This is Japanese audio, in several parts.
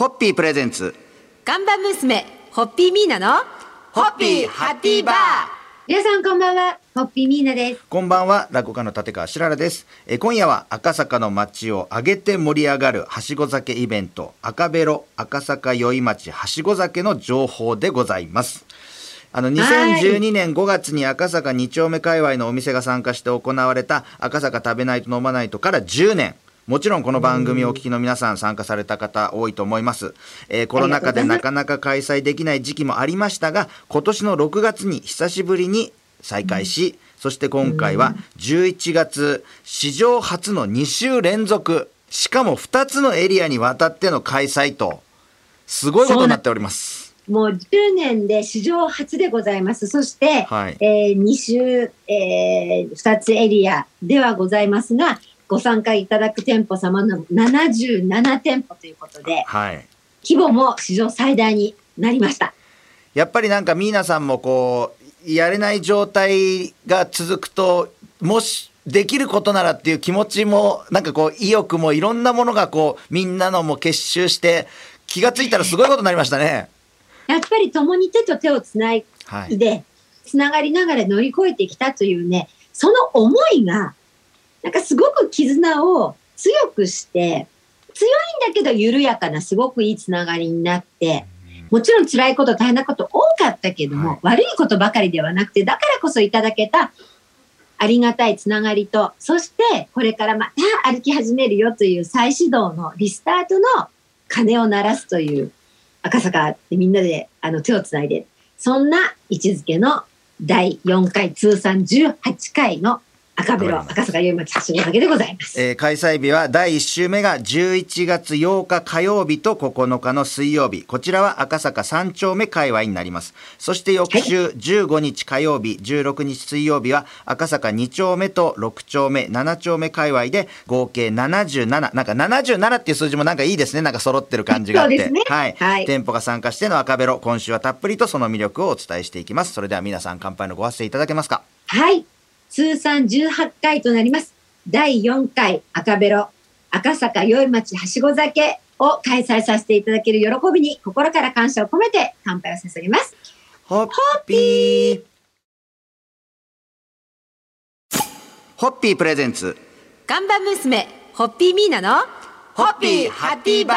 ホッピープレゼンツ。ガンバ娘、ホッピーミーナの、ホッピーハッピーバー。皆さんこんばんは、ホッピーミーナです。こんばんは落語家の立川しららです。えー今夜は赤坂の街を挙げて盛り上がるはしご酒イベント赤ベロ赤坂宵町はしご酒の情報でございます。あの2012年5月に赤坂2丁目界隈のお店が参加して行われた赤坂食べないと飲まないとから10年もちろんこの番組をお聞きの皆さん参加された方多いと思います、えーコロナ禍でなかなか開催できない時期もありましたが今年の6月に久しぶりに再開し、そして今回は11月史上初の2週連続しかも2つのエリアにわたっての開催とすごいことになっております。もう10年で史上初でございます。そして、はい。え2週、え2つエリアではございますが、ご参加いただく店舗様の77店舗ということで、はい規模も史上最大になりました。やっぱりなんかミーナさんもこうやれない状態が続くともしできることならっていう気持ちもなんかこう意欲もいろんなものがこうみんなのも結集して気がついたらすごいことになりましたね。やっぱり共に手と手をつないはい、で、つながりながら乗り越えてきたというね、その思いが、なんかすごく絆を強くして、強いんだけど緩やかなすごくいいつながりになって、もちろん辛いこと大変なこと多かったけども、はい。悪いことばかりではなくて、だからこそいただけたありがたいつながりと、そしてこれからまた歩き始めるよという再始動のリスタートの鐘を鳴らすという赤坂でみんなであの手をつないで、そんな位置づけの第4回通算18回の赤ベロ赤坂宵町はしご酒でございます。えー開催日は第1週目が11月8日火曜日と9日の水曜日。こちらは赤坂3丁目界隈になります。そして翌週15日火曜日16日水曜日は赤坂2丁目と6丁目7丁目界隈で合計77なんか77っていう数字もなんかいいですね。なんか揃ってる感じがあって。ね。はい、はい。店舗が参加しての赤ベロ今週はたっぷりとその魅力をお伝えしていきます。それでは皆さん乾杯のご発声いただけますか。はい。通算18回となります。第4回赤ベロ赤坂宵町はしご酒を開催させていただける喜びに心から感謝を込めて乾杯を捧げます。ホッピーホッピープレゼンツガンバ娘、ホッピーミーナの、ホッピーハッピーバー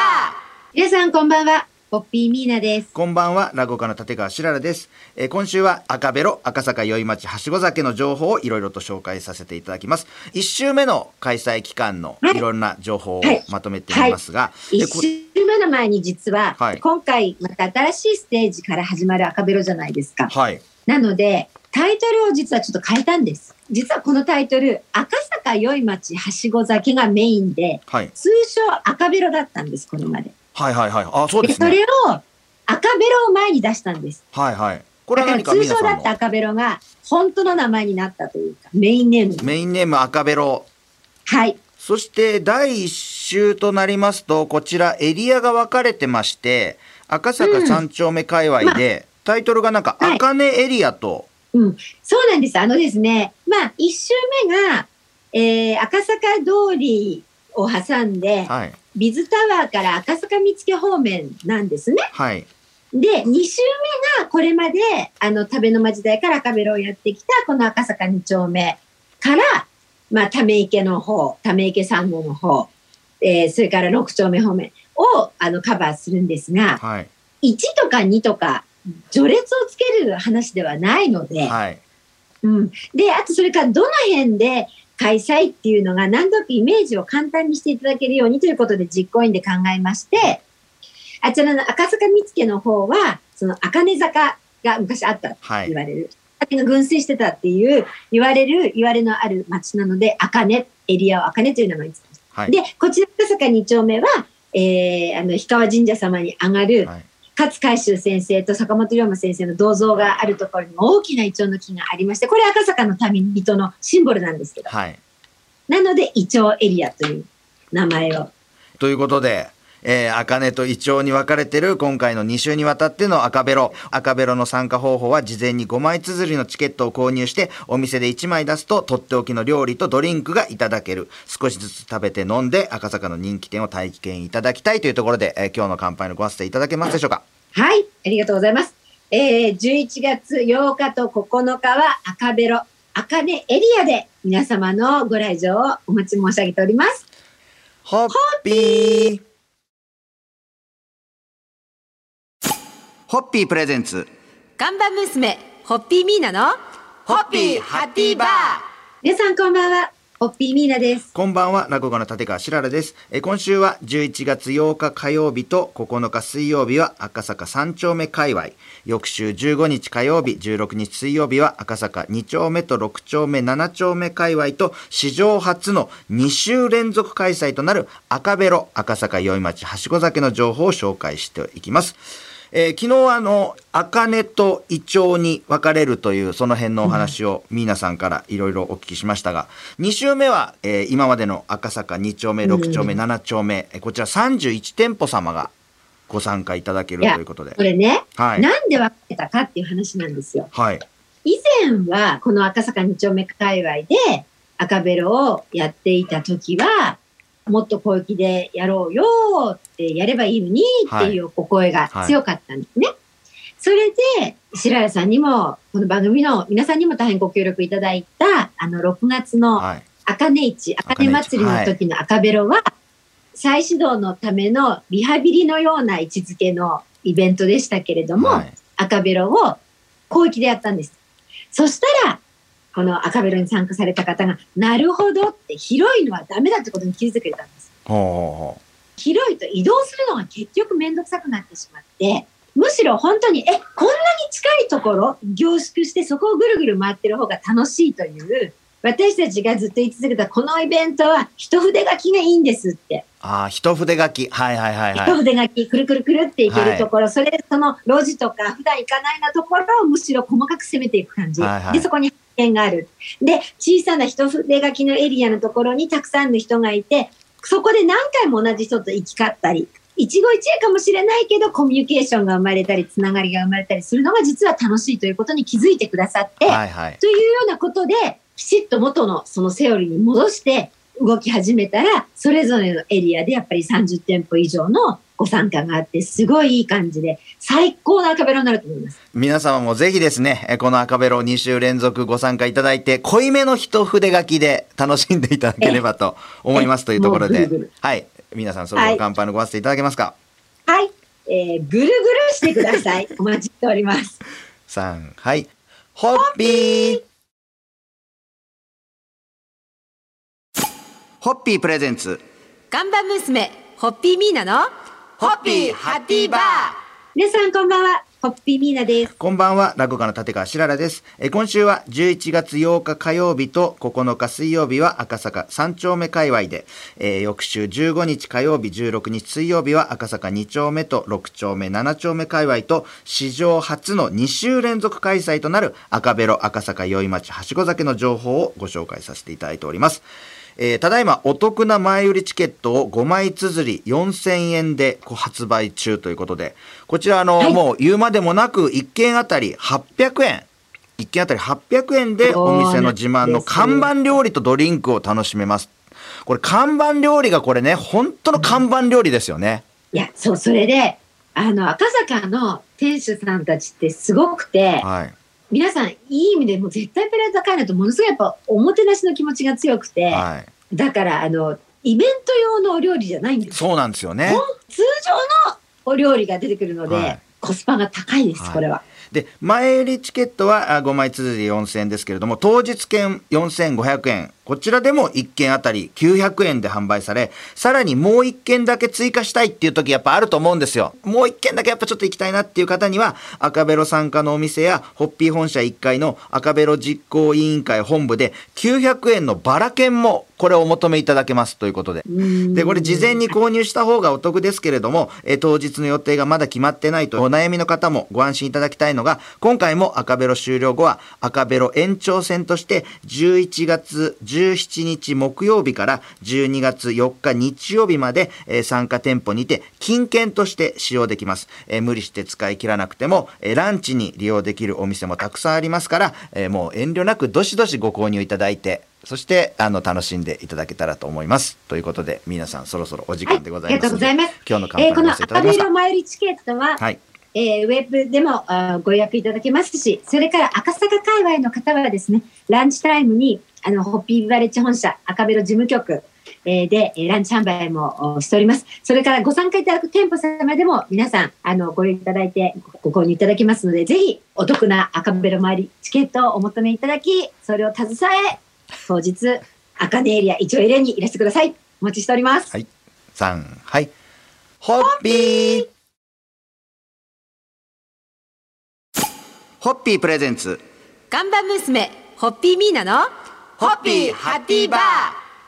皆さんこんばんは。ホッピーミーナです。こんばんは落語家の立川しららです、えー今週は赤ベロ赤坂宵町はしご酒の情報をいろいろと紹介させていただきます1週目の開催期間のはいいろんな情報をはいまとめてみますが、一でこ週目の前に実は、はい今回また新しいステージから始まる赤ベロじゃないですか。はいなので、タイトルを実はちょっと変えたんです。実はこのタイトル、赤坂宵町はしご酒がメインで、はい通称赤ベロだったんです、これまで。はいはいはいあそうで、ですねそれを赤ベロを前に出したんです。はいはいこれだからは通称だった赤ベロが本当の名前になったというか、メインネームに。メインネーム赤ベロはい。そして第1週となりますとこちらエリアが分かれてまして赤坂3丁目界隈で、タイトルがなんかはい赤根エリアと、うん。そうなんです。あのですね、まあ、一周目が、えー、赤坂通りを挟んで、はいビズタワーから赤坂見附方面なんですね。はいで、2週目がこれまで、あの、食べの間時代から赤ベロをやってきた、この赤坂2丁目から、まあ、ため池の方、ため池3号の方、えーそれから6丁目方面を、あの、カバーするんですが、はい1とか2とか、序列をつける話ではないので、はいうん。で、あとそれからどの辺で開催っていうのが何となくイメージを簡単にしていただけるようにということで実行委員で考えまして、あちらの赤坂見附の方は、その赤根坂が昔あったとはい言われる。酒が群生してたっていう言われる、言われのある町なので、赤根、エリアを赤根という名前につけました。はいで、こちら赤坂2丁目は、えー、あの、氷川神社様に上がる、はい勝海舟先生と坂本龍馬先生の銅像があるところにも大きなイチョウの木がありまして、これ赤坂の旅人のシンボルなんですけど、はいなのでイチョウエリアという名前を。ということで、えー、赤根とイチョウに分かれてる今回の2週にわたっての赤ベロ。赤ベロの参加方法は事前に5枚綴りのチケットを購入して、お店で1枚出すと、とっておきの料理とドリンクがいただける。少しずつ食べて飲んで、赤坂の人気店を体験いただきたいというところで、えー今日の乾杯のご発声いただけますでしょうかはい、ありがとうございます。えー、11月8日と9日は赤ベロ、赤根エリアで皆様のご来場をお待ち申し上げております。ホッピーホッピープレゼンツ。看板娘、ホッピーミーナの、ホッピーハッピーバー皆さんこんばんは、ホッピーミーナです。こんばんは、落語の立川しららです。え今週は11月8日火曜日と9日水曜日は赤坂3丁目界隈。翌週15日火曜日、16日水曜日は赤坂2丁目と6丁目、7丁目界隈と史上初の2週連続開催となる赤ベロ赤坂宵町はしご酒の情報を紹介していきます。えー昨日あの、赤根とイチョウに分かれるというその辺のお話をミーナさんからいろいろお聞きしましたが、2週目は、えー今までの赤坂2丁目、6丁目、7丁目、えーこちら31店舗様がご参加いただけるということでこ。れね、はい。なんで分けたかっていう話なんですよ。はい。以前はこの赤坂2丁目界隈で赤ベロをやっていた時は、もっと広域でやろうよってやればいいのにっていうお声が強かったんですね。それで、白谷さんにも、この番組の皆さんにも大変ご協力いただいた、あの、6月のはい。赤根市、赤根祭りの時の赤ベロは、再始動のためのリハビリのような位置づけのイベントでしたけれども、はい。赤ベロを広域でやったんです。そしたら、この赤ベロに参加された方が、なるほどって広いのはダメだってことに気づいてくれたんです。広いと移動するのが結局めんどくさくなってしまって、むしろ本当に、え、こんなに近いところ凝縮してそこをぐるぐる回ってる方が楽しいという、私たちがずっと言い続けたこのイベントは一筆書きがいいんですって。う。ああ、一筆書き。はいはいはい一はい。筆書き、くるくるくるっていけるところ、それ、その路地とか普段行かないなところをむしろ細かく攻めていく感じ。はいはいで、そこに発見がある。で、小さな一筆書きのエリアのところにたくさんの人がいて、そこで何回も同じ人と行き交ったり、一期一会かもしれないけど、コミュニケーションが生まれたり、つながりが生まれたりするのが実は楽しいということに気づいてくださって、はいはい。というようなことで、きちっと元のそのセオリーに戻して動き始めたら、それぞれのエリアでやっぱり30店舗以上のご参加があって、すごいいい感じで、最高の赤ベロになると思います。皆様もぜひですね、えこの赤ベロ2週連続ご参加いただいて、濃いめの一筆書きで楽しんでいただければと思いますというところでぐるぐる、はい。皆さんそろそろ乾杯のご発声いただけますか、はい。えー、ぐるぐるしてください。お待ちしております。?3、はい。ホッピーホッピープレゼンツ。看板娘、ホッピーミーナの、ホッピーハッピーバー皆さんこんばんは。ホッピーミーナです。こんばんは、落語家の立川しららです。えー今週は11月8日火曜日と9日水曜日は赤坂3丁目界隈で、えー翌週15日火曜日、16日水曜日は赤坂2丁目と6丁目、7丁目界隈と史上初の2週連続開催となる赤ベロ赤坂宵町はしご酒の情報をご紹介させていただいております。えーただいまお得な前売りチケットを5枚綴り4000円でこう発売中ということで、こちらあの、はいもう言うまでもなく1件あたり800円。1件あたり800円でお店の自慢の看板料理とドリンクを楽しめます。これ看板料理がこれね、本当の看板料理ですよね。いや、そう、それで、あの、赤坂の店主さんたちってすごくて、はい。皆さんいい意味でもう絶対プライド高いなとものすごいやっぱおもてなしの気持ちが強くて、はい。だからあのイベント用のお料理じゃないんですそうなんですよね通常のお料理が出てくるので、はいコスパが高いです、はいこれは。で、前売りチケットはあ5枚綴り4000円ですけれども、当日券4500円。こちらでも1件あたり900円で販売され、さらにもう1件だけ追加したいっていう時やっぱあると思うんですよ。もう1件だけやっぱちょっと行きたいなっていう方には、赤ベロ参加のお店や、ホッピー本社1階の赤ベロ実行委員会本部で900円のバラ券もこれをお求めいただけますということで。で、これ事前に購入した方がお得ですけれども、えー当日の予定がまだ決まってないとお悩みの方もご安心いただきたいののが、今回も赤ベロ終了後は赤ベロ延長戦として11月17日木曜日から12月4日日曜日まで、えー参加店舗にて金券として使用できます。えー無理して使い切らなくても、えーランチに利用できるお店もたくさんありますから、えーもう遠慮なくどしどしご購入いただいて、そして、あの、楽しんでいただけたらと思います。ということで、皆さんそろそろお時間でございますはいありがとうございます今日の乾えーこの杯をさせていただきました赤ベロ。前売りチケットは、はい。えーウェブでもご予約いただけますし、それから赤坂界隈の方はですね、ランチタイムに、あの、ホッピーバレッジ本社赤ベロ事務局、えーで、ランチ販売もしております。それからご参加いただく店舗様でも皆さん、あの、ご利用いただいてご購入いただけますので、ぜひお得な赤ベロ周りチケットをお求めいただき、それを携え、当日、赤根エリア一応エリアにいらしてください。お待ちしております。はい。3、はい。ホッピーホッピープレゼンツ。看板娘、ホッピーミーナの、ホッピーハッピーバー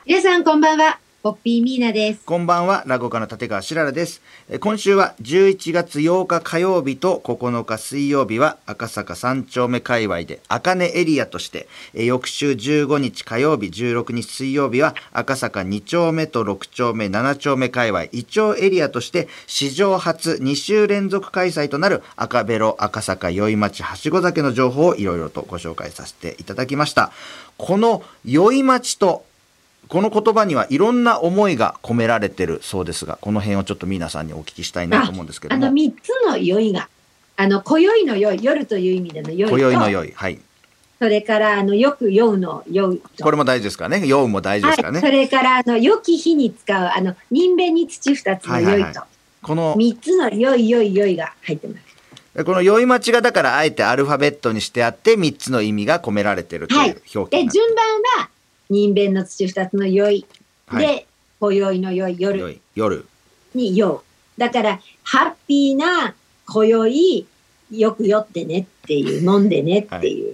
皆さんこんばんは。ホッピーミーナです。こんばんは、落語家の立川しららです。今週は11月8日火曜日と9日水曜日は赤坂三丁目界隈で赤根エリアとして、翌週15日火曜日、16日水曜日は赤坂2丁目と6丁目、7丁目界隈、イチョウエリアとして史上初2週連続開催となる赤ベロ赤坂宵町はしご酒の情報をいろいろとご紹介させていただきました。この宵町とこの言葉にはいろんな思いが込められてるそうですが、この辺をちょっと皆さんにお聞きしたいなと思うんですけどあのも。三つの酔いが、あの今宵の酔い、夜という意味での酔いと、今宵の酔い。はい。それからあのよく酔うの酔うと、これも大事ですからね。酔うも大事ですからはい、そね。れからあの良き日に使うあの人弁に土二つの酔いと、はいはいはこの、三つの酔い酔い酔いが入ってます。この酔い待ちがだからあえてアルファベットにしてあって3つの意味が込められてるという表記で順番は人弁の土二つの酔い、はいで今宵の酔い酔夜。に酔う。だからハッピーな今宵よく酔ってねっていう飲んでねっていう。っ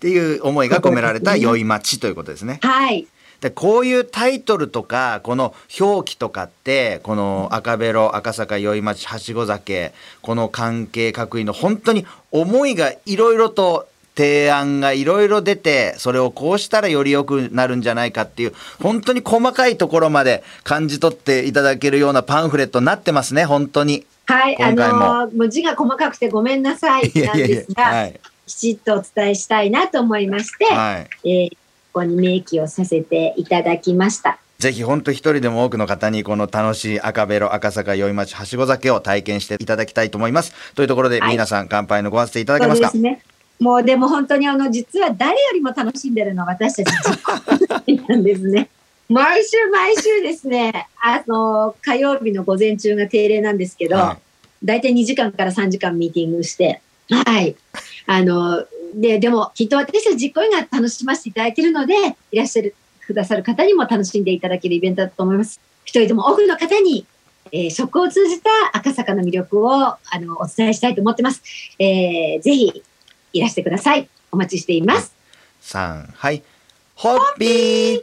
ていう思いが込められた酔い待ちということですね。はい。でこういうタイトルとかこの表記とかってこの赤ベロ赤坂宵町はしご酒この関係各位の本当に思いがいろいろと提案がいろいろ出てそれをこうしたらより良くなるんじゃないかっていう本当に細かいところまで感じ取っていただけるようなパンフレットになってますね本当に。はい、あのーもう字が細かくてごめんなさいなんですが、はいきちっとお伝えしたいなと思いまして、はい。えーここに明記をさせていただきました。ぜひ本当一人でも多くの方にこの楽しい赤ベロ赤坂宵町はしご酒を体験していただきたいと思います。というところで、はい皆さん乾杯のご発声いただけそうますか？ですね。もうでも本当にあの実は誰よりも楽しんでるのは私たちなんですね。毎週毎週ですね、あの火曜日の午前中が定例なんですけど、は大体2時間から3時間ミーティングして、はい。あの、で、でも、きっと私たち実行委員が楽しませていただいているので、いらっしゃる、くださる方にも楽しんでいただけるイベントだと思います。一人でも多くの方に、えー食を通じた赤坂の魅力を、あの、お伝えしたいと思ってます。えーぜひ、いらしてください。お待ちしています。さんはいホッピー